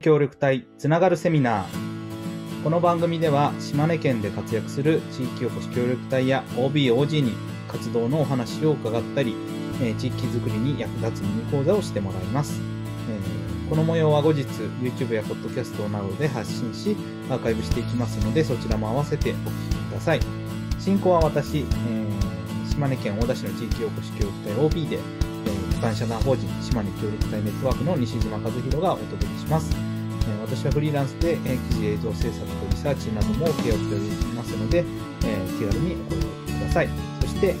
協力隊つながるセミナー。この番組では島根県で活躍する地域おこし協力隊や OBOG に活動のお話を伺ったり、地域づくりに役立つミニ講座をしてもらいます、えーこの模様は後日 YouTube や Podcast などで発信しアーカイブしていきますのでそちらも合わせてお聞きください進行は私、えー島根県大田市の地域おこし協力隊 OB で、えー一般社団法人島根協力隊ネットワークの西島和弘がお届けしますえー私はフリーランスで、えー記事映像制作とリサーチなども請け負っておりますので、えー気軽にお声掛けください。そして、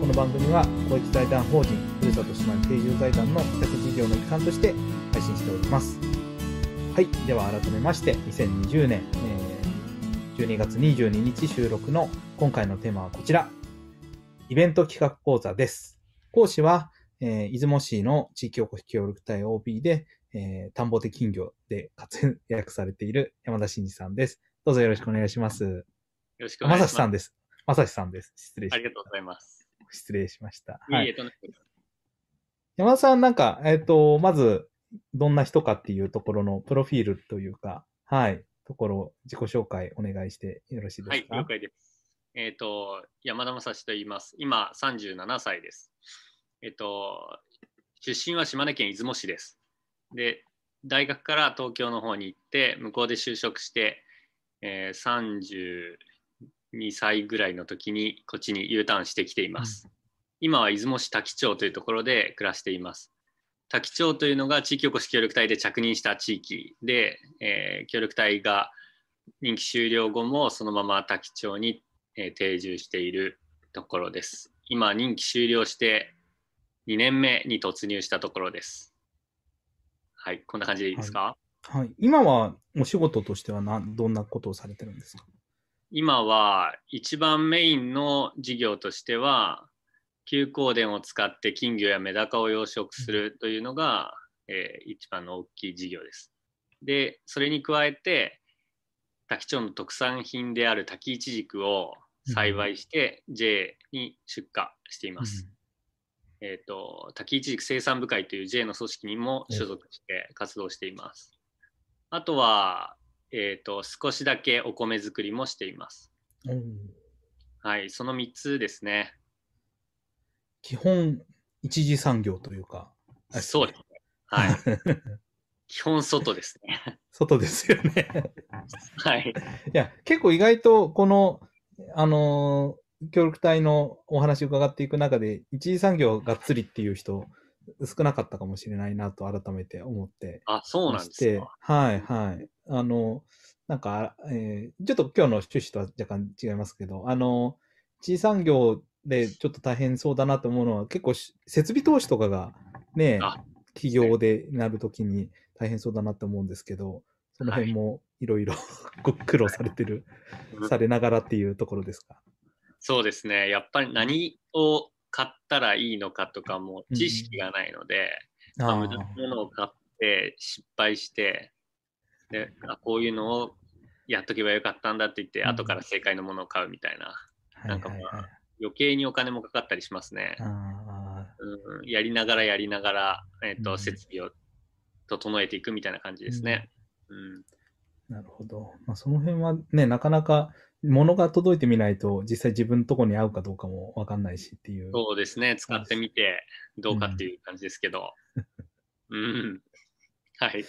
この番組は公益財団法人ふるさと島根定住財団の委託事業の一環として配信しております。はい。では改めまして、2020年、えー12月22日収録の今回のテーマはこちら。イベント企画講座です。講師は、えー出雲市の地域おこし協力隊 OB で、えー田んぼで金魚で活躍されている山田真二さんです。どうぞよろしくお願いします。よろしくお願いします。まさしさんです。まさしさんです。失礼しありがとうございます。失礼しました。い、はい山田さんなんか、えっ、と、まず、どんな人かっていうところのプロフィールというか、はい、ところ、自己紹介お願いしてよろしいではい、すか了解です。えっ、と、山田正史と言います。今、37歳です。えっ、と、出身は島根県出雲市です。で、大学から東京の方に行って、向こうで就職して、えー32歳ぐらいの時にこっちに U ターンしてきています。今は出雲市滝町というところで暮らしています。滝町というのが地域おこし協力隊で着任した地域で、えー協力隊が任期終了後もそのまま滝町に、えー定住しているところです。今任期終了して2年目に突入したところです。はい、こんな感じでいいですか、はい。今はお仕事としてはなどんなことをされてるんですか？今は一番メインの事業としては休耕田を使って金魚やメダカを養殖するというのが、えー一番の大きい事業です。でそれに加えて滝町の特産品である滝いちじくを栽培して J に出荷しています。えー、と滝いちじく生産部会という J の組織にも所属して活動しています。あとは、えー、と少しだけお米作りもしています。うんうんはい、その3つですね。基本、一次産業というか。そうですね。はい。基本外ですね。外ですよね。はい。いや、結構意外と、この、あのー協力隊のお話を伺っていく中で、一次産業がっつりっていう人、少なかったかもしれないなと改めて思ってあ、そうなんですか。はい、はい。あの、なんか、えーちょっと今日の趣旨とは若干違いますけど、あの、一次産業でちょっと大変そうだなと思うのは、結構し設備投資とかがね、あ企業でなるときに大変そうだなと思うんですけど、その辺もい。ろいろ ご苦労されてる、うん。されながらっていうところですか？そうですね。やっぱり何を買ったらいいのかとかも知識がないので、まあ無駄なものを買って失敗して、であこういうのをやっとけばよかったんだって言って、うん。後から正解のものを買うみたいな、はい。なんかまあ余計にお金もかかったりしますね。あうん、やりながらやりながら、えっとうん設備を整えていくみたいな感じですね。うんーなるほど。まあ、その辺はね、なかなか物が届いてみないと、実際自分のとこに合うかどうかもわかんないしっていう。そうですね。使ってみてどうかっていう感じですけど。うん。はい。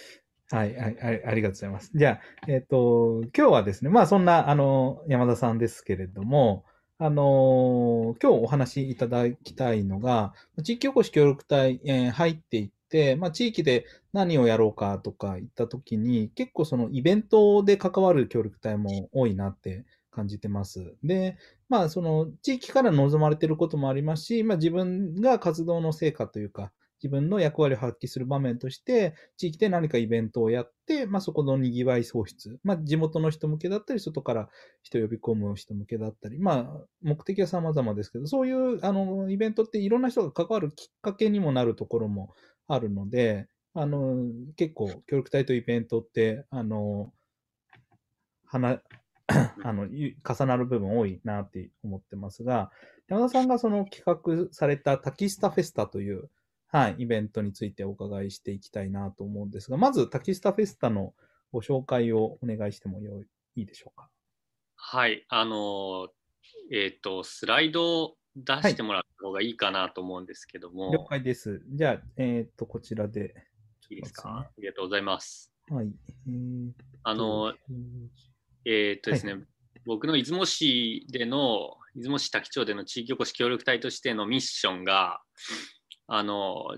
はい、はい、はいありがとうございます。じゃあ、えっ、と、今日はですね、まあそんな、あの、山田さんですけれども、あの今日お話しいただきたいのが、地域おこし協力隊、えー入っていって、まあ地域で何をやろうかとか言ったときに、結構そのイベントで関わる協力隊も多いなって感じてます。で、まあその地域から望まれていることもありますし、まあ自分が活動の成果というか、自分の役割を発揮する場面として、地域で何かイベントをやって、まあ、そこの賑わい創出、まあ、地元の人向けだったり、外から人呼び込む人向けだったり、まあ、目的は様々ですけど、そういうあのイベントっていろんな人が関わるきっかけにもなるところもあるので、あの結構、協力隊とイベントって、あの話 あの、重なる部分多いなって思ってますが、山田さんがその企画されたタキスタフェスタという、はい、イベントについてお伺いしていきたいなと思うんですが、まずタキスタフェスタのご紹介をお願いしてもよいいでしょうか？はい、あの、えっ、と、スライドを出してもらった方がいいかなと思うんですけども、了解です。じゃあ、えっ、と、こちらで。いいですか、ありがとうございます。はい。えーとあの、えっ、とですね、僕の出雲市での、出雲市滝町での地域おこし協力隊としてのミッションが、あの、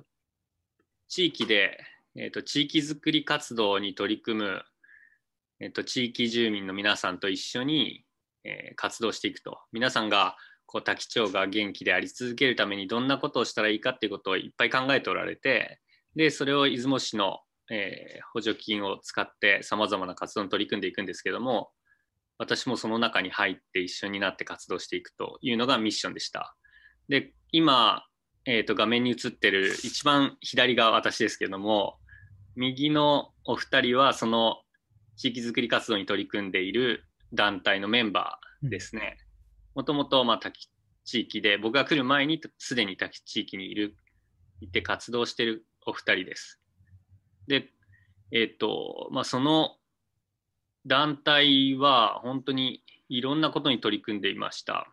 地域で、えっ、と、地域づくり活動に取り組む、えっ、と、地域住民の皆さんと一緒に、えー活動していくと。皆さんが、こう、滝町が元気であり続けるためにどんなことをしたらいいかっていうことをいっぱい考えておられて、で、それを出雲市の、えー補助金を使ってさまざまな活動に取り組んでいくんですけども、私もその中に入って一緒になって活動していくというのがミッションでした。で、今、えー、と画面に映ってる一番左が私ですけども、右のお二人はその地域づくり活動に取り組んでいる団体のメンバーですね。もともと、滝地域で、僕が来る前にすでに滝地域にいる、いて活動してるお二人です。で、えっ、と、まあ、その団体は本当にいろんなことに取り組んでいました。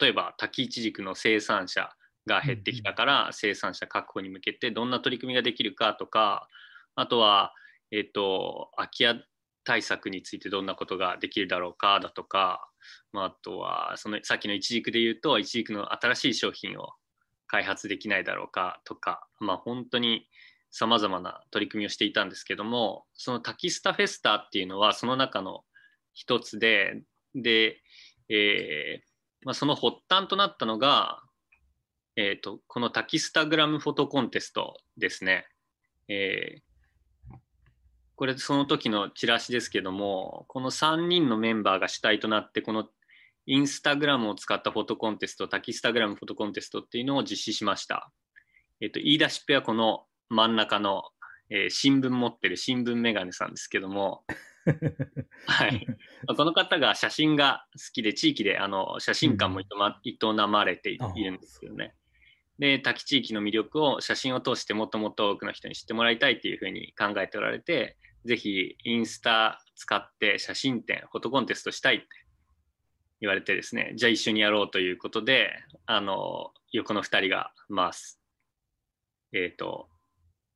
例えば、滝一軸の生産者が減ってきたから、生産者確保に向けてどんな取り組みができるかとか、あとは、えっ、と、空き家対策についてどんなことができるだろうかだとか、まあ、あとは、そのさっきの一軸で言うと、一軸の新しい商品を開発できないだろうかとか、まあ、本当にさまざまな取り組みをしていたんですけども、そのタキスタフェスタっていうのはその中の一つで、で、えーまあ、その発端となったのが、えー、とこのタキスタグラムフォトコンテストですね。えーこれその時のチラシですけども、この3人のメンバーが主体となって、このインスタグラムを使ったフォトコンテスト、タキスタグラムフォトコンテストっていうのを実施しました。えっ、と、言い出しっぺはこの真ん中の、えー新聞持ってる新聞メガネさんですけども、はい。この方が写真が好きで、地域であの写真館も営ま営まれているんですよね。で、滝地域の魅力を写真を通してもっともっと多くの人に知ってもらいたいっていうふうに考えておられて、ぜひインスタ使って写真展、フォトコンテストしたいって言われてですね、じゃあ一緒にやろうということで、あの、横の2人が、まあ、すえっ、と、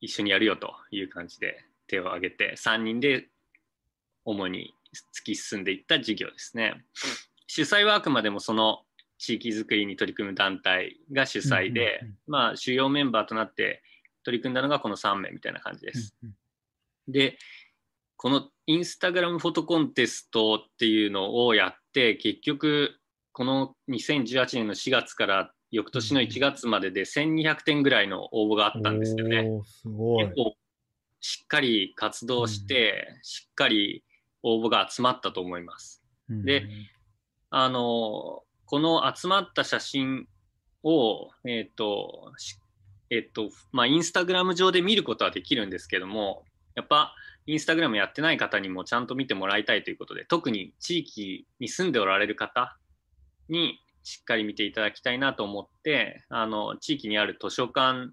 一緒にやるよという感じで手を挙げて、3人で主に突き進んでいった事業ですね。主催はあくまでもその地域づくりに取り組む団体が主催で、うんうんうんまあ主要メンバーとなって取り組んだのがこの3名みたいな感じです。うんで、このインスタグラムフォトコンテストっていうのをやって、結局、この2018年の4月から翌年の1月までで1200点ぐらいの応募があったんですよね。結。構しっかり活動して、しっかり応募が集まったと思います。でうんあのこの集まった写真を、えっ、と、えっ、と、まあ、インスタグラム上で見ることはできるんですけども、やっぱ、インスタグラムやってない方にもちゃんと見てもらいたいということで、特に地域に住んでおられる方にしっかり見ていただきたいなと思って、あの、地域にある図書館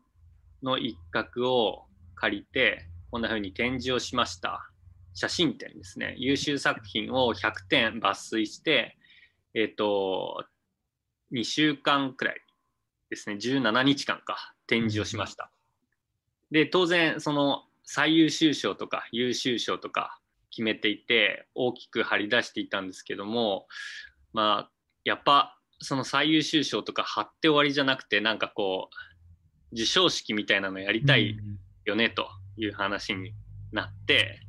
の一角を借りて、こんな風に展示をしました。写真展ですね。優秀作品を100点抜粋して、えっ、と、2週間くらいですね、17日間か、展示をしました。で、当然、その最優秀賞とか優秀賞とか決めていて、大きく張り出していたんですけども、まあ、やっぱ、その最優秀賞とか貼って終わりじゃなくて、なんかこう、授賞式みたいなのやりたいうん。よねという話になって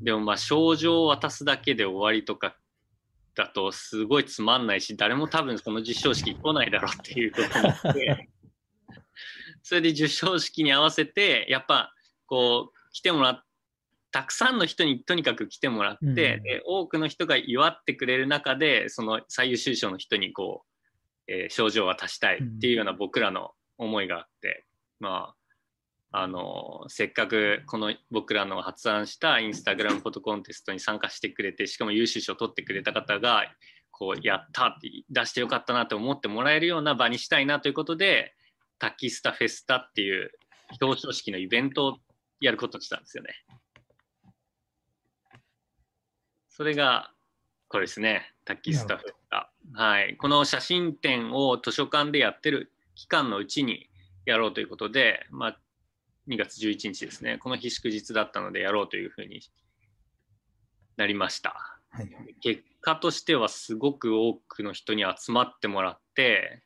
でもまあ賞状を渡すだけで終わりとかだとすごいつまんないし誰も多分その授賞式来ないだろうっていうことになって それで授賞式に合わせてやっぱこう来てもらったくさんの人にとにかく来てもらって、うんで多くの人が祝ってくれる中でその最優秀賞の人にこう、えー賞状を渡したいっていうような僕らの思いがあって、まああのせっかくこの僕らの発案したインスタグラムフォトコンテストに参加してくれてしかも優秀賞を取ってくれた方がこうやったって出してよかったなと思ってもらえるような場にしたいなということでタキスタフェスタっていう表彰式のイベントをやることにしたんですよね。それがこれですね、タキスタフェスタ。はい、この写真展を図書館でやってる期間のうちにやろうということで、まあ、2月11日ですね、この日祝日だったのでやろうというふうになりました。はい、結果としてはすごく多くの人に集まってもらって、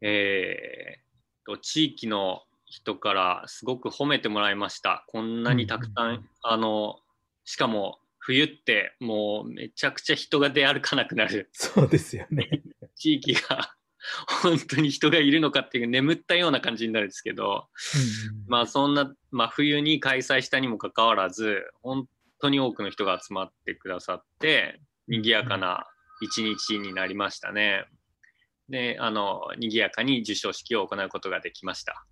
えー、と地域の人からすごく褒めてもらいました。こんなにたくさん、あのしかも冬ってもうめちゃくちゃ人が出歩かなくなる。そうですよね。地域が 本当に人がいるのかっていう眠ったような感じになるんですけど、うん、まあそんな、まあ、冬に開催したにもかかわらず本当に多くの人が集まってくださって賑やかな一日になりましたね。であの賑やかに授賞式を行うことができました。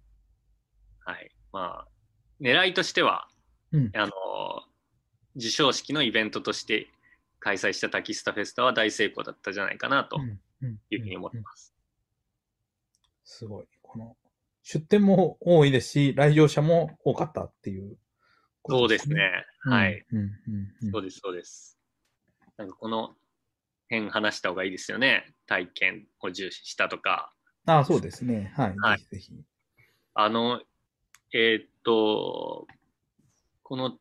はいまあ、狙いとしては、うん、あの授賞式のイベントとして開催したタキスタフェスタは大成功だったじゃないかなというふうに思ってます。すごい。この、出店も多いですし、来場者も多かったっていう、ね、そうですね。はい、そうです、そうです。なんかこの辺話した方がいいですよね。体験を重視したとか。ああ、そうですね。はい。はい、ぜひぜひ。あの、えー、っと、この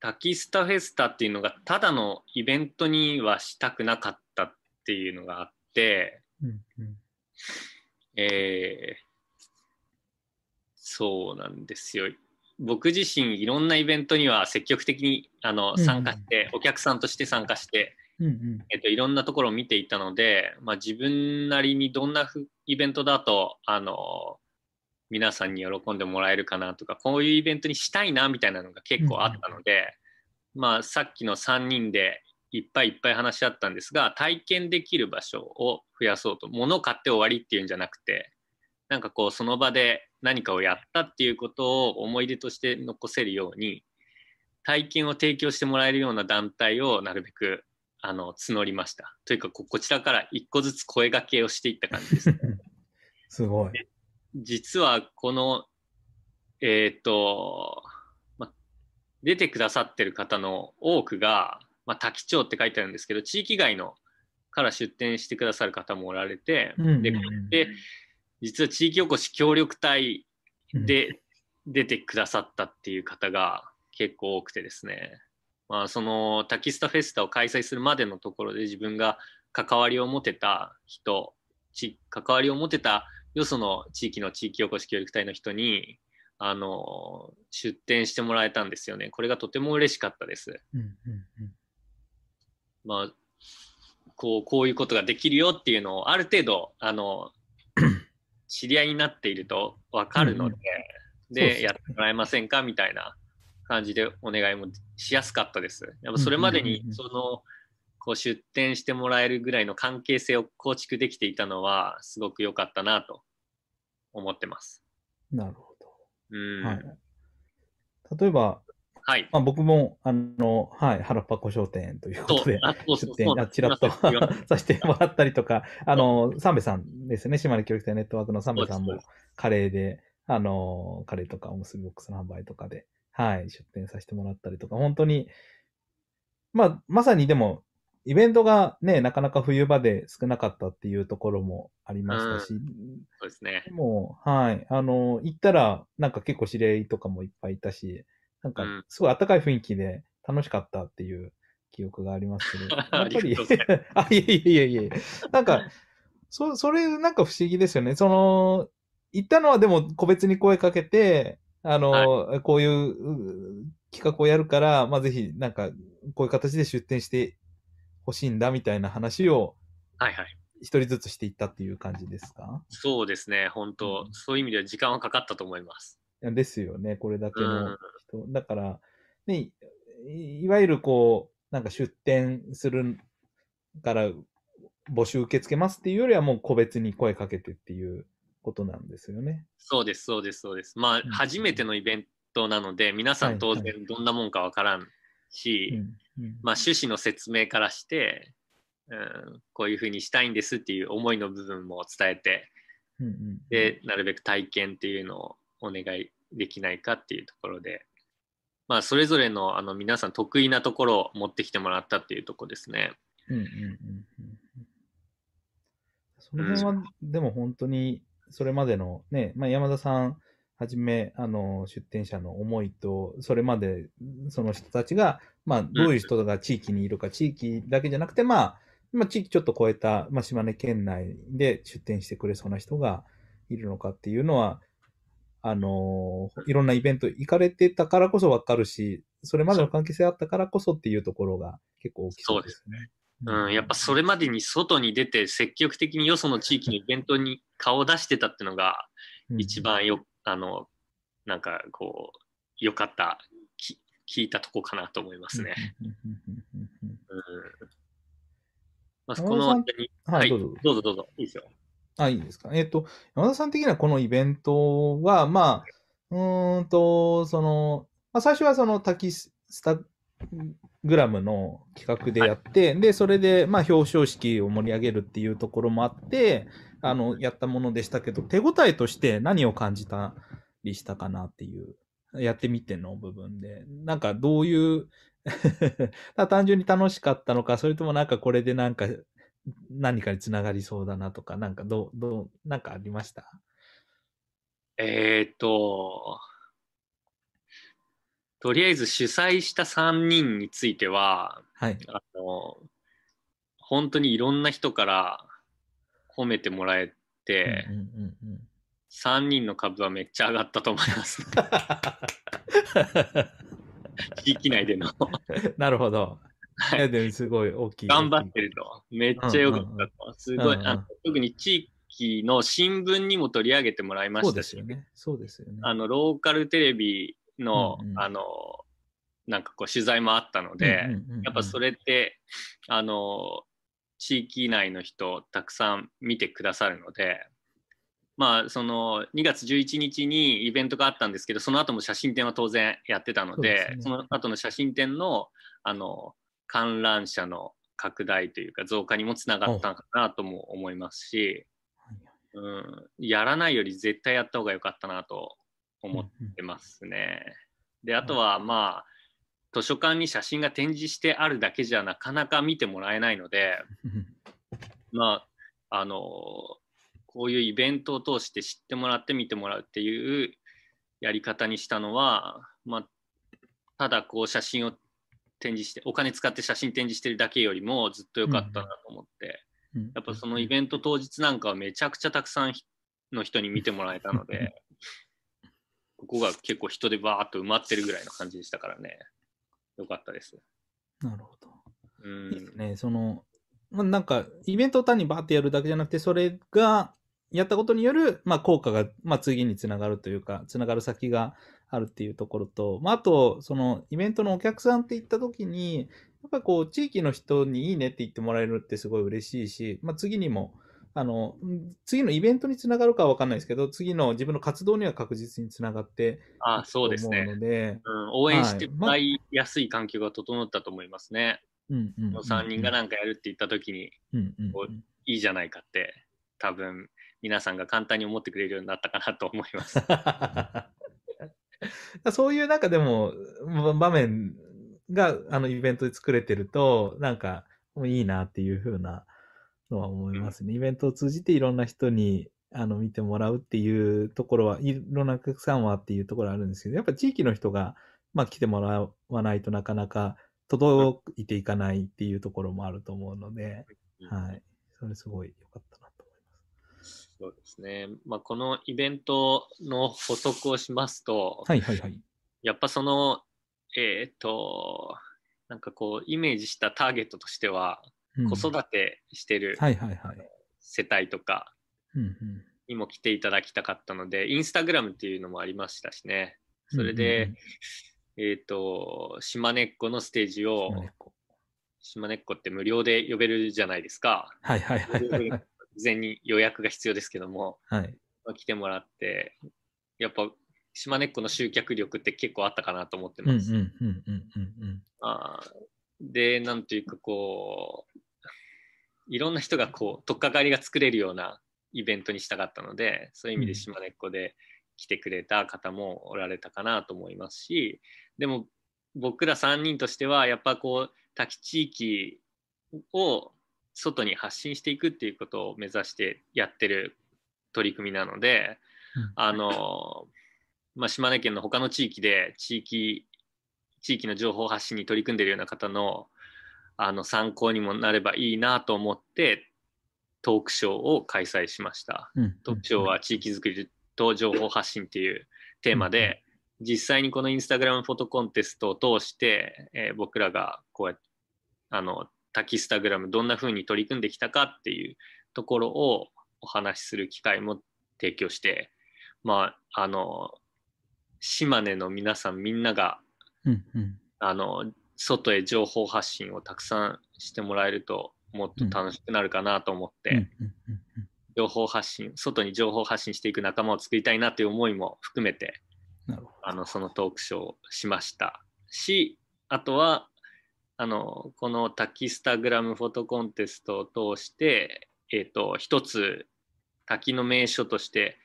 タキスタフェスタっていうのがただのイベントにはしたくなかったっていうのがあって、うんうんえー、そうなんですよ。僕自身いろんなイベントには積極的にあの参加して、うんうん、お客さんとして参加して、うんうん、えっと、いろんなところを見ていたので、まあ、自分なりにどんなイベントだとあの皆さんに喜んでもらえるかなとかこういうイベントにしたいなみたいなのが結構あったので、うん、まあ、さっきの3人でいっぱいいっぱい話し合ったんですが体験できる場所を増やそうと物を買って終わりっていうんじゃなくてなんかこうその場で何かをやったっていうことを思い出として残せるように体験を提供してもらえるような団体をなるべくあの募りました。というかこちらから一個ずつ声がけをしていった感じです、ね。すごい。実はこのえっ、ー、と、ま、出てくださってる方の多くがまあ、滝町って書いてあるんですけど、地域外のから出店してくださる方もおられて、で、で実は地域おこし協力隊で出てくださったっていう方が結構多くてですね、まあ、そのタキスタフェスタを開催するまでのところで自分が関わりを持てた人、ち関わりを持てたよその地域の地域おこし協力隊の人にあの出店してもらえたんですよね。これがとても嬉しかったです。うんうんうんまあ、こうこういうことができるよっていうのをある程度あの 知り合いになっていると分かるので、うん、でやってもらえませんかみたいな感じでお願いもしやすかったです。やっぱそれまでにそのこう出店してもらえるぐらいの関係性を構築できていたのはすごく良かったなと思ってます。なるほど。うんはい、例えば、はい。まあ、僕も、あの、はい、原っぱ古商店ということで、出店、あちらっと させてもらったりとか、あの、サンベさんですね、島根教育隊ネットワークのサンベさんもカレーで、あの、カレーとかおむすびボックスの販売とかで、はい、出店させてもらったりとか、本当に、まあ、まさにでも、イベントがね、なかなか冬場で少なかったっていうところもありましたし、うん、そうですね。もう、はい、あの、行ったら、なんか結構知り合いとかもいっぱいいたし、なんか、すごい暖かい雰囲気で楽しかったっていう記憶がありますけど、やっぱり、あ、いえいえいえいえ、なんか、そ、それなんか不思議ですよね。その、行ったのはでも個別に声かけて、あの、はい、こういう企画をやるから、まあ、ぜひ、なんか、こういう形で出展してほしいんだみたいな話を、はいはい。一人ずつしていったっていう感じですか？そうですね、本当、うん、そういう意味では時間はかかったと思います。ですよね、これだけの人。だから、ね、いわゆるこう、なんか出店するから募集受け付けますっていうよりはもう個別に声かけてっていうことなんですよね。そうです、そうです、そうです。まあ、うん初めてのイベントなので、皆さん当はい然どんなもんかわからんし、うんうんまあ、趣旨の説明からして、うん、こういうふうにしたいんですっていう思いの部分も伝えて、うんうんで、なるべく体験っていうのをお願いできないかっていうところで、まあ、それぞれのあの皆さん得意なところを持ってきてもらったっていうとこですね。うんうんうんその辺は、でも本当に、それまでのね、まあ、山田さんはじめ、あの、出展者の思いと、それまで、その人たちが、まあ、どういう人が地域にいるか、地域だけじゃなくて、まあ、まあ、地域ちょっと超えた、まあ、島根県内で出展してくれそうな人がいるのかっていうのは、あの、いろんなイベント行かれてたからこそわかるし、それまでの関係性あったからこそっていうところが結構大きそうですね。うん、やっぱそれまでに外に出て積極的によその地域のイベントに顔を出してたっていうのが一番よ、あの、なんかこう、良かった、き聞いたとこかなと思いますね。うんうんうんうんうんうんうん。まあ、このはい、どうぞ。どうぞどうぞ、いいですよ。あ、いいですか。えっ、と、山田さん的にはこのイベントは、まあ、うーんと、その、まあ、最初はそのタキスタグラムの企画でやって、で、それで、まあ、表彰式を盛り上げるっていうところもあって、あの、やったものでしたけど、手応えとして何を感じたりしたかなっていう、やってみての部分で、なんかどういう、単純に楽しかったのか、それともなんかこれでなんか何かにつながりそうだなとか、なんかどう、どう、なんかありました？えーっと、とりあえず主催した3人については、はい。あの、本当にいろんな人から褒めてもらえて、うんうんうんうん3人の株はめっちゃ上がったと思います。地域内での。なるほど。はいいや、でもすごい大きい。頑張ってると。めっちゃ良かったと。すごい、うんうんあの特に地域の新聞にも取り上げてもらいまそうしたし、ですよね。そうですよね。あの、ローカルテレビの、うんうんあの、なんかこう取材もあったので、うんうんうんうんやっぱそれって、あの、地域内の人たくさん見てくださるので、まあ、その2月11日にイベントがあったんですけど、その後も写真展は当然やってたので、そそうですねの後の写真展の、あの、観覧車の拡大というか増加にもつながったのかなとも思いますし、うん、やらないより絶対やった方が良かったなと思ってますね。で、あとはまあ、図書館に写真が展示してあるだけじゃなかなか見てもらえないので、う んまあ、あの、こういうイベントを通して知ってもらって見てもらうっていうやり方にしたのは、まあ、ただこう写真を展示して、お金使って写真展示してるだけよりもずっと良かったなと思って、うんやっぱそのイベント当日なんかはめちゃくちゃたくさんの人に見てもらえたので、ここが結構人でバーっと埋まってるぐらいの感じでしたからね。よかったです。なるほど。うんいいですね。その、まあ、なんか、イベントを単にバーってやるだけじゃなくて、それが、やったことによる、まあ、効果が、まあ、次につながるというか、つながる先があるっていうところと、まあ、あと、その、イベントのお客さんって言ったときに、やっぱりこう、地域の人にいいねって言ってもらえるってすごい嬉しいし、まあ、次にも、あの、ん次のイベントにつながるかはわかんないですけど、次の自分の活動には確実につながってあそうですね。ので、うん、応援してはいもらいやすい環境が整ったと思いますね。うんうんうんうん。3人がなんかやるって言った時にうんうんうんこいいじゃないかって多分皆さんが簡単に思ってくれるようになったかなと思います。そういうなんかでも、ば場面があのイベントで作れてると、なんかいいなっていう風なのは思いますね。イベントを通じていろんな人にあの見てもらうっていうところは、いろんなお客さんはっていうところあるんですけど、やっぱ地域の人が、まあ、来てもらわないとなかなか届いていかないっていうところもあると思うので、はい。それすごい良かったな。そうですね。まあ、このイベントの補足をしますと、はいはいはい。やっぱその、えっ、と、なんかこう、イメージしたターゲットとしては、うん子育てしてるはいはいはい。世帯とかうんうんにも来ていただきたかったので、インスタグラムっていうのもありましたしね。それで、えっ、と、島根っこのステージを島根っこって無料で呼べるじゃないですか。はいはいはいはいはい。事前に予約が必要ですけども、はい。来てもらって、やっぱ島根っこの集客力って結構あったかなと思ってます。で、なんというかこう、いろんな人がこう、取っかかりが作れるようなイベントにしたかったので、そういう意味で島根っこで来てくれた方もおられたかなと思いますし、でも僕ら3人としては、やっぱこう、滝地域を外に発信していくっていうことを目指してやってる取り組みなので、うん。あの、まあ、島根県の他の地域で地域地域の情報発信に取り組んでいるような方のあの参考にもなればいいなと思ってトークショーを開催しました。うん。うんトークショーは地域づくりと情報発信っていうテーマで、実際にこのインスタグラムフォトコンテストを通して、えー僕らがこうやってあのタキスタグラムどんな風に取り組んできたかっていうところをお話しする機会も提供してまああの島根の皆さんみんながうんうん。あの外へ情報発信をたくさんしてもらえるともっと楽しくなるかなと思って、情報発信外に情報発信していく仲間を作りたいなという思いも含めてあのそのトークショーをしました。しあとはあのこのタキスタグラムフォトコンテストを通して、えー、と一つ滝の名所として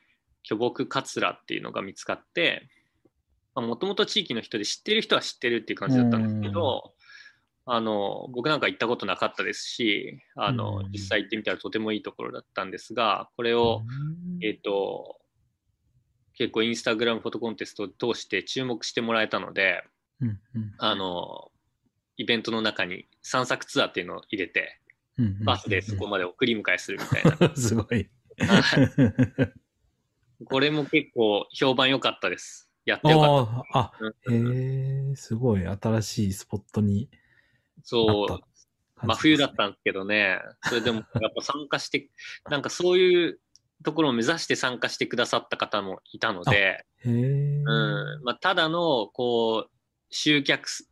巨木桂っていうのが見つかってもともと地域の人で知ってる人は知ってるっていう感じだったんですけどあの僕なんか行ったことなかったですしあのうん。実際行ってみたらとてもいいところだったんですがこれどを、えっ、と、結構インスタグラムフォトコンテストを通して注目してもらえたので、うんうん。あの、イベントの中に散策ツアーっていうのを入れて、バスでそこまで送り迎えするみたいな。すごい。はいこれも結構評判良かったです。やってよかっああ、た。へうんえ、すごい新しいスポットにそう。真冬だったんですけどね、それでもやっぱ参加して、なんかそういうところを目指して参加してくださった方もいたので。うんまあ、ただのこう集客す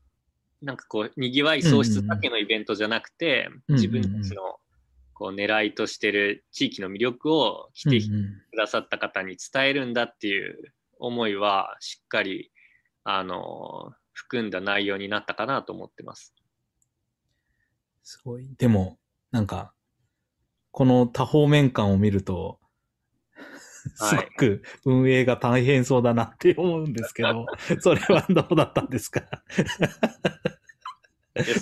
なんかこうにぎわい創出だけのイベントじゃなくて、うん自分たちのこう狙いとしてる地域の魅力を来てうんうんくださった方に伝えるんだっていう思いはしっかりあの含んだ内容になったかなと思ってます。すごい。でも、なんか、この多方面感を見ると、すはいごく運営が大変そうだなって思うんですけど、それはどうだったんですか？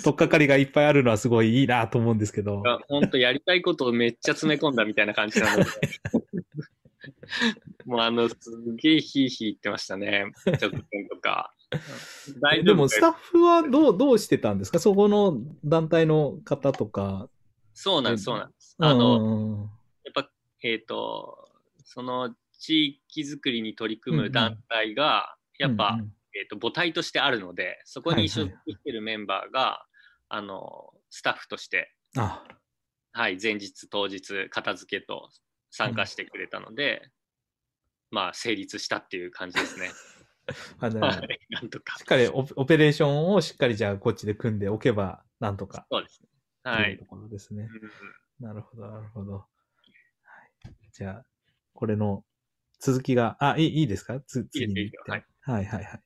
とっかかりがいっぱいあるのはすごいいいなと思うんですけど。本当やりたいことをめっちゃ詰め込んだみたいな感じなので。もうあの、すげえヒーヒー言ってましたね。直前とか。大丈夫でもスタッフはどう、どうしてたんですか？そこの団体の方とか。そうなんです、そうなんです。あの、の、やっぱ、えっ、と、その地域づくりに取り組む団体が、やっぱ、うんうんえっ、と、母体としてあるので、そこに所属してるメンバーが、あの、スタッフとして、あ、はい、前日、当日、片付けと参加してくれたので、まあ、成立したっていう感じですね。あのはい、なんとかしっ。かりオペレーションをしっかりじゃあこっちで組んでおけば、なんとか。そうですね。はい。ところですね。うんなるほど、なるほど。はい、じゃあ、これの続きが、あ、いいいいですか？つ次に行って。いいはい、はい、はい。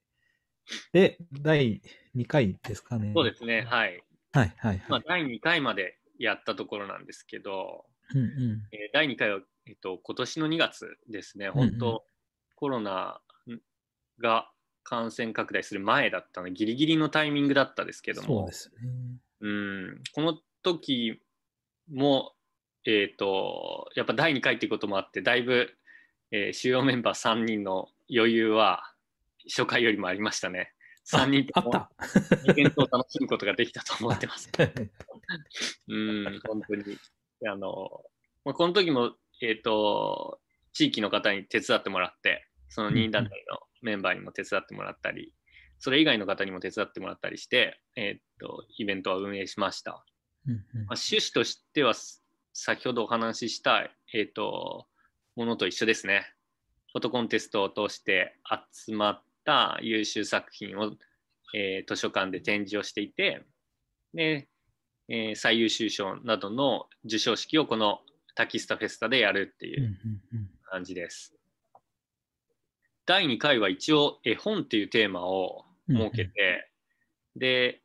で、第2回ですかね。そうですね。はい。はい、はい、まあ、はい。第2回までやったところなんですけど、うんうんえー第2回は、えっと、今年の2月ですね、うん本当、コロナが感染拡大する前だったので、ギリギリのタイミングだったですけどもそうで、すね。うん、この時も、えっ、と、やっぱ第2回っていうこともあって、だいぶ、えー主要メンバー3人の余裕は初回よりもありましたね。3人とも。イベントを楽しむことができたと思ってます。うん、本当に。あの、まあこの時も、えっ、と、地域の方に手伝ってもらって、その任意団体のメンバーにも手伝ってもらったり、それ以外の方にも手伝ってもらったりして、えっ、と、イベントは運営しました。まあ、趣旨としては、す先ほどお話しした、えっ、と、ものと一緒ですね。フォトコンテストを通して集まった優秀作品を、えー図書館で展示をしていて、で、えー最優秀賞などの授賞式をこのタキスタフェスタでやるってうんいう感じです。第2回は一応絵本っていうテーマを設けて、で、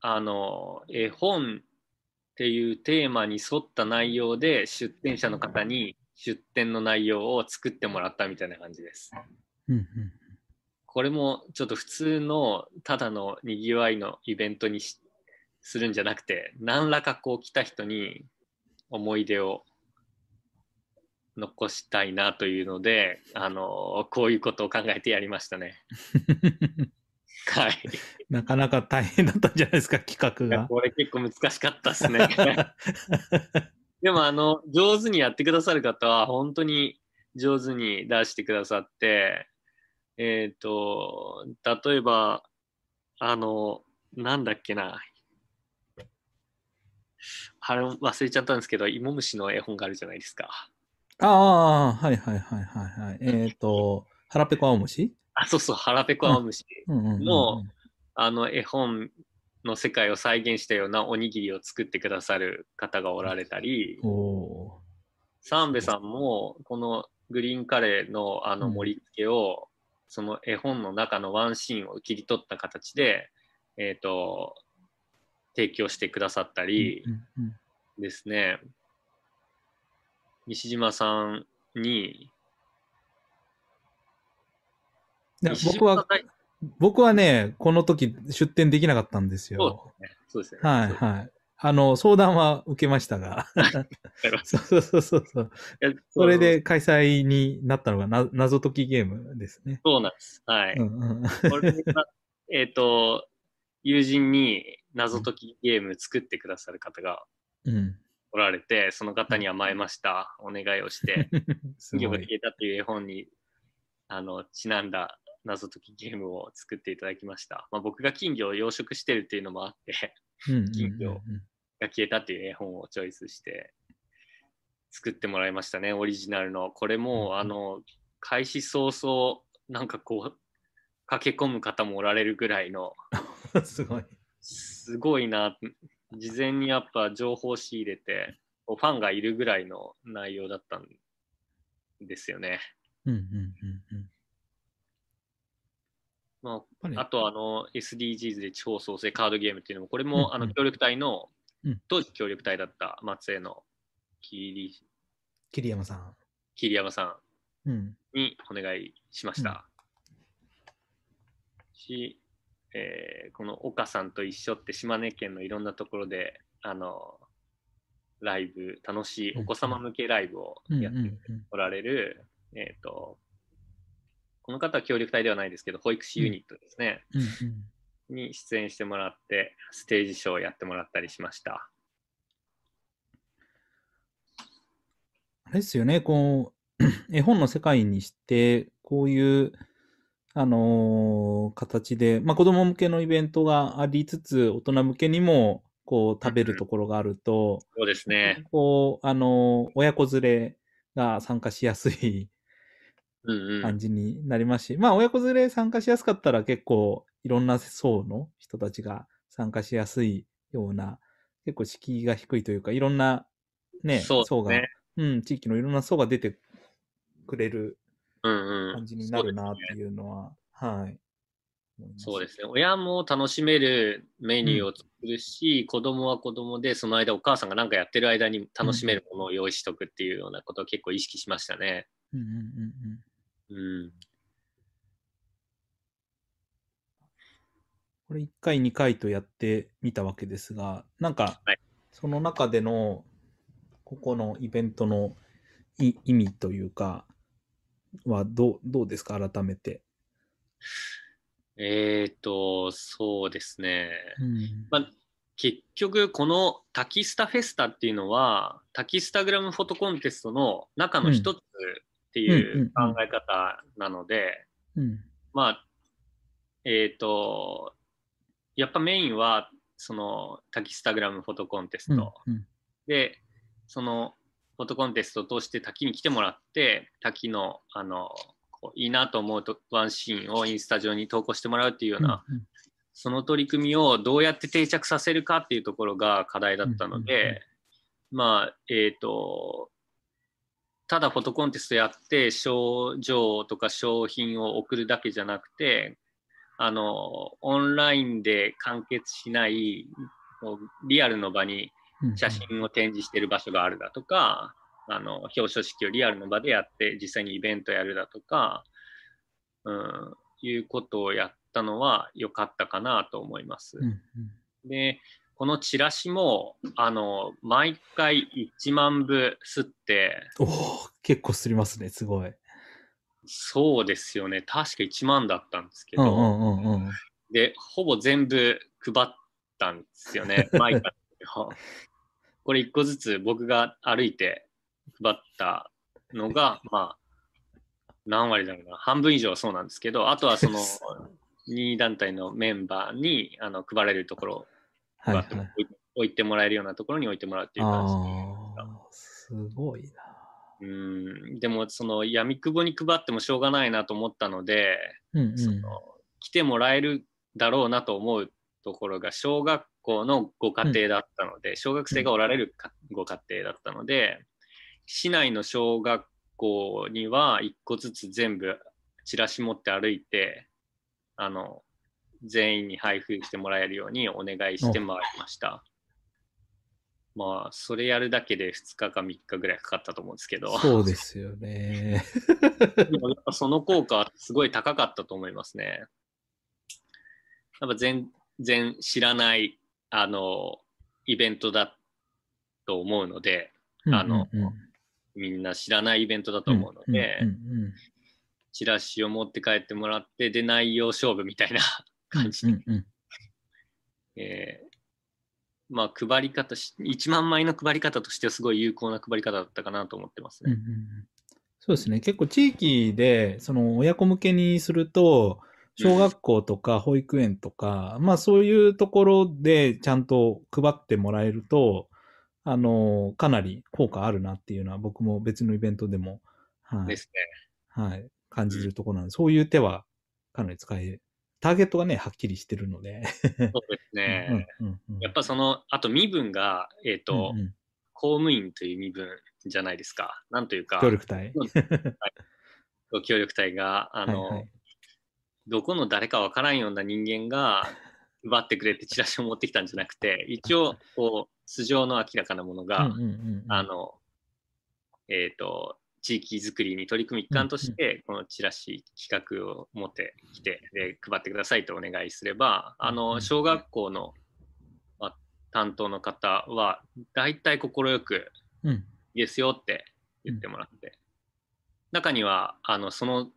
あの、絵本っていうテーマに沿った内容で出展者の方に出展の内容を作ってもらったみたいな感じです。これもちょっと普通のただのにぎわいのイベントにしするんじゃなくて何らかこう来た人に思い出を残したいなというのであのこういうことを考えてやりましたね。はい。なかなか大変だったんじゃないですか、企画が。これ結構難しかったですね。でもあの上手にやってくださる方は本当に上手に出してくださってえっ、と例えばあのなんだっけなあれ忘れちゃったんですけど芋虫の絵本があるじゃないですかああ、はいはいはいはいはい。えっ、と、腹ペコ青虫？あそうそう腹ペコ青虫うんうんうんうん。のあの絵本の世界を再現したようなおにぎりを作ってくださる方がおられたり、おサンベさんもこのグリーンカレーのあのうん。盛り付けを、その絵本の中のワンシーンを切り取った形で、えっ、と、提供してくださったーりですね、西島さんに、いや西島僕は、僕はね、この時出店できなかったんですよ。そうですね。はいはい。あの、相談は受けましたが。そうそうそうそうそれで開催になったのがな謎解きゲームですね。そうなんです。はい。うんうん。これで えっと、友人に謎解きゲーム作ってくださる方がうん。おられて、その方に甘えました。お願いをして、すごい。消えたっていう絵本にあのちなんだ謎解きゲームを作っていただきました。まあ、僕が金魚を養殖してるっていうのもあって、金魚が消えたっていう絵本をチョイスして作ってもらいましたね、オリジナルの。これも、あの、開始早々、なんかこう、駆け込む方もおられるぐらいの、う んすごい。すごいな、事前にやっぱ情報を仕入れて、ファンがいるぐらいの内容だったんですよね。うんうんうんうん。まあ、あとあの SDGs で地方創生カードゲームっていうのも、これもあの協力隊のうん、当時協力隊だった松江の桐桐山さん。桐山さうん。んにお願いしました。し、えーこの岡さんと一緒って島根県のいろんなところで、あの、ライブ、楽しいお子様向けライブをやっておられる、えっ、と、この方は協力隊ではないですけど、保育士ユニットですね。うんうんに出演してもらって、ステージショーをやってもらったりしました。あれですよね、こう、絵本の世界にして、こういう、あのー形で、まあ子供向けのイベントがありつつ、大人向けにも、こう、食べるところがあると、そうですね。こう、あのー親子連れが参加しやすいうんうん。感じになりますし、まあ親子連れ参加しやすかったら結構いろんな層の人たちが参加しやすいような、結構敷居が低いというか、いろんなね、そうです層が、ね。うん、地域のいろんな層が出てくれるうんうん。感じになるなっていうのは、はい。思いますそうですね。親も楽しめるメニューを作るし、子供は子供で、その間お母さんが何かやってる間に楽しめるものを用意しとくっていうようなことを結構意識しましたね。うんうんうんうん。うん。これ1回、2回とやってみたわけですが、なんかはい、その中での、ここのイベントのい意味というか、はどう、どうですか？改めて。えっ、と、そうですね。うん。まあ、結局、このタキスタフェスタっていうのは、タキスタグラムフォトコンテストの中の一つっていううんうんうん。考え方なので、うん。まあ、えっ、と、やっぱメインは、そのタキスタグラムフォトコンテスうんト、うん。で、そのフォトコンテストを通して滝に来てもらって、滝の、あの、こういいなと思うとワンシーンをインスタ上に投稿してもらうっていうような、うんその取り組みをどうやって定着させるかっていうところが課題だったので、うんうんうん。まあ、えっ、と、ただフォトコンテストやって賞状とか商品を送るだけじゃなくてあのオンラインで完結しないリアルの場に写真を展示している場所があるだとか、あの表彰式をリアルの場でやって実際にイベントやるだとか、うん、いうことをやったのは良かったかなと思います。うんうん、でこのチラシもあの毎回1万部吸ってお結構すりますねすごい。そうですよね。確か1万だったんですけど、うんうんうんうん、でほぼ全部配ったんですよね。毎回これ1個ずつ僕が歩いて配ったのがまあ何割だろうな。半分以上はそうなんですけどあとはその2位団体のメンバーにあの配られるところはいはい、置いてもらえるようなところに置いてもらうっていう感じすごいな。うん。でもその闇久保に配ってもしょうがないなと思ったので、うんうん、その来てもらえるだろうなと思うところが小学校のご家庭だったので、うん、小学生がおられるご家庭だったので市内の小学校には1個ずつ全部チラシ持って歩いてあの全員に配布してもらえるようにお願いしてまいりました。まあ、それやるだけで2日か3日ぐらいかかったと思うんですけど。そうですよね。その効果はすごい高かったと思いますね。やっぱ全然知らないあのイベントだと思うので、あの、みんな知らないイベントだと思うので、チラシを持って帰ってもらって、で、内容勝負みたいな感じで、うんうん。うん、えー、まあ配り方1万枚の配り方としてはすごい有効な配り方だったかなと思ってますね。うんうん、そうですね。結構地域でその親子向けにすると小学校とか保育園とか、うん、まあそういうところでちゃんと配ってもらえるとあのかなり効果あるなっていうのは僕も別のイベントでも、はい、ですね。はい、感じるところなんで、うん、そういう手はかなり使えターゲットがね、はっきりしてるので。そうですね。やっぱその、あと身分が、えっ、ー、と、うんうん、公務員という身分じゃないですか。なんというか。協力隊。協力隊が、あの、はいはい、どこの誰かわからんような人間が配ってくれてチラシを持ってきたんじゃなくて、一応、こう、素性の明らかなものが、あの、えっ、ー、と、地域づくりに取り組む一環として、このチラシ企画を持ってきてで配ってくださいとお願いすればあの小学校の、まあ、担当の方は大体快く「いいですよ」って言ってもらって、中にはあのその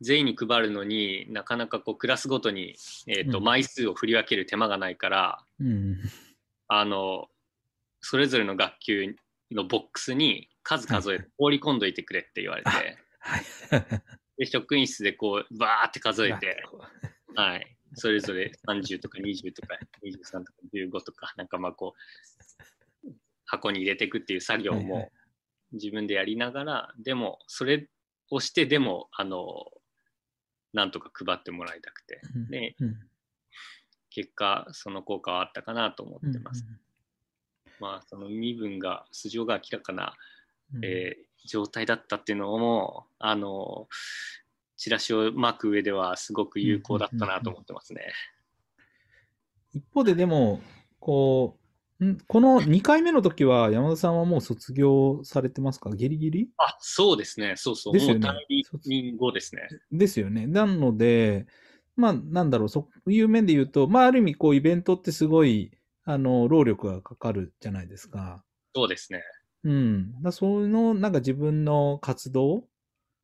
全員に配るのになかなかこうクラスごとに、えーと枚数を振り分ける手間がないから、あのそれぞれの学級のボックスに数数えて放り込んどいてくれって言われて、はい、で職員室でこうバーって数えて、はい、それぞれ30とか20とか23とか15とかなんかまあこう箱に入れていくっていう作業も自分でやりながら、でもそれをしてでもあのなんとか配ってもらいたくて、で、結果その効果はあったかなと思ってます。まあその身分が素性が明らかなえー、状態だったっていうのもあのチラシを巻く上ではすごく有効だったなと思ってますね。一方ででもこうん？この2回目の時は山田さんはもう卒業されてますか？ギリギリ？あそうですね。そうそう。ですよね。もう退後ですね。ですよね。なのでまあなんだろう。そういう面で言うとまあある意味こうイベントってすごいあの労力がかかるじゃないですか。そうですね。うん。だその、なんか自分の活動、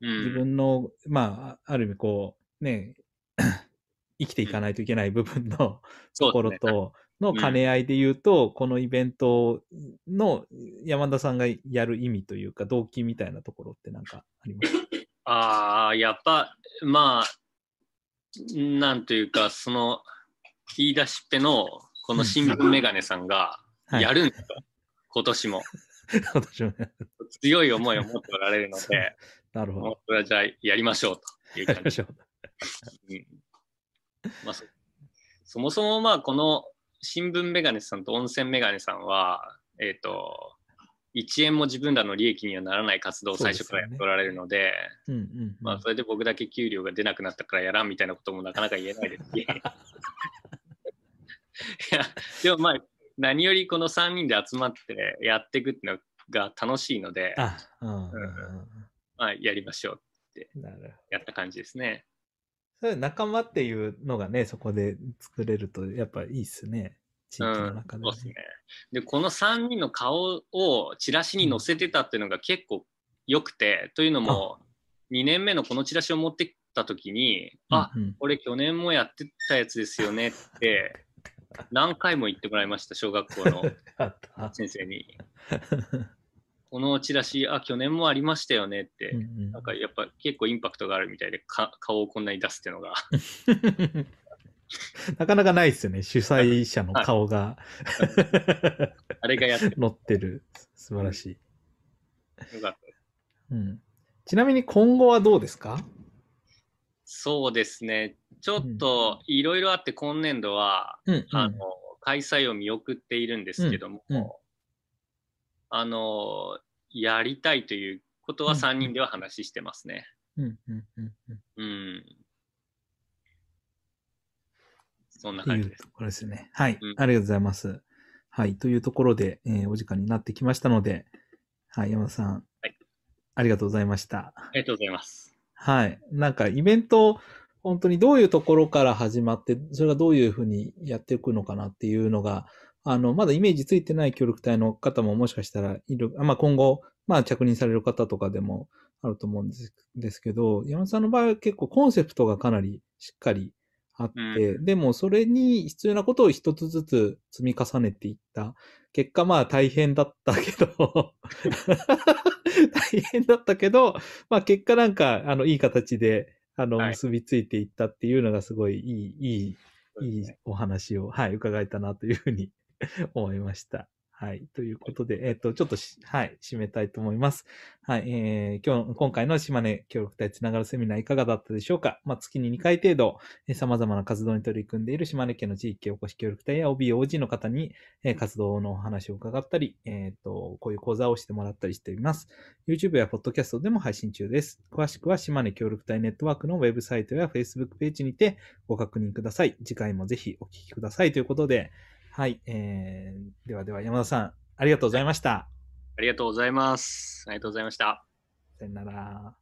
うん、自分の、まあ、ある意味こう、ね、生きていかないといけない部分のところと、の兼ね合いで言うと、うん、このイベントの山田さんがやる意味というか、動機みたいなところってなんかありますああ、やっぱ、まあ、なんというか、その、言い出しっぺの、この新聞メガネさんが、やるんだと、はい、今年も。私も強い思いを持っておられるので、なるほど。それはじゃあやりましょうという感じ。うんまあそ、そもそもまあこの新聞メガネさんと温泉メガネさんは、えっ、ー、と、1円も自分らの利益にはならない活動を最初からやっておられるので、うんうんうんまあ、それで僕だけ給料が出なくなったからやらんみたいなこともなかなか言えないですし。いや、でもまあ、何よりこの3人で集まってやっていくっていうのが楽しいので、あ、うんうんまあ、やりましょう。うん。なるほど。やった感じですね。そういう仲間っていうのがね、そこで作れると、やっぱいいっすね。地域の中で、そうですね。で、この3人の顔をチラシに載せてたっていうのが結構良くて、というのも、2年目のこのチラシを持ってきた時に、あ、うんうんこれ去年もやってたやつですよねって、何回も言ってもらいました、小学校の。先生に。このチラシ、あ、去年もありましたよねって、うんうんなんかやっぱ結構インパクトがあるみたいで、か顔をこんなに出すっていうのが。なかなかないっすよね。主催者の顔があれがやって乗ってる。素晴らしい。よかった。うん、ちなみに今後はどうですか？そうですね。ちょっといろいろあって今年度は、うん、あの、開催を見送っているんですけども、うんうんあの、やりたいということはうん3人では話してますね。うん。そんな感じです。いうところですね。はい、うんありがとうございます。はい。というところで、えーお時間になってきましたので、はい、山田さん。はいありがとうございました。ありがとうございます。はい。なんかイベント、本当にどういうところから始まって、それがどういうふうにやっていくのかなっていうのが、あの、まだイメージついてない協力隊の方ももしかしたらいる、あまあ今後、まあ着任される方とかでもあると思うんですですけど、山田さんの場合は結構コンセプトがかなりしっかりあって、でもそれに必要なことを一つずつ積み重ねていった。結果まあ大変だったけど、大変だったけど、まあ結果なんか、あの、いい形で、あの、はい結びついていったっていうのがすごいいい、いい、いいお話を、はい、伺えたなというふうに 思いました。はい。ということで、えっ、と、ちょっとし、はい、締めたいと思います。はい、えー、今日、今回の島根協力隊つながるセミナーいかがだったでしょうか？まあ、月に2回程度、えー様々な活動に取り組んでいる島根県の地域おこし協力隊や OB、OG の方に、えー活動のお話を伺ったり、えっ、と、こういう講座をしてもらったりしています。YouTube や Podcast でも配信中です。詳しくは島根協力隊ネットワークのウェブサイトや Facebook ページにてご確認ください。次回もぜひお聞きくださいということで、はい、えー、ではでは山田さん、ありがとうございました。ありがとうございます。ありがとうございました。さよなら。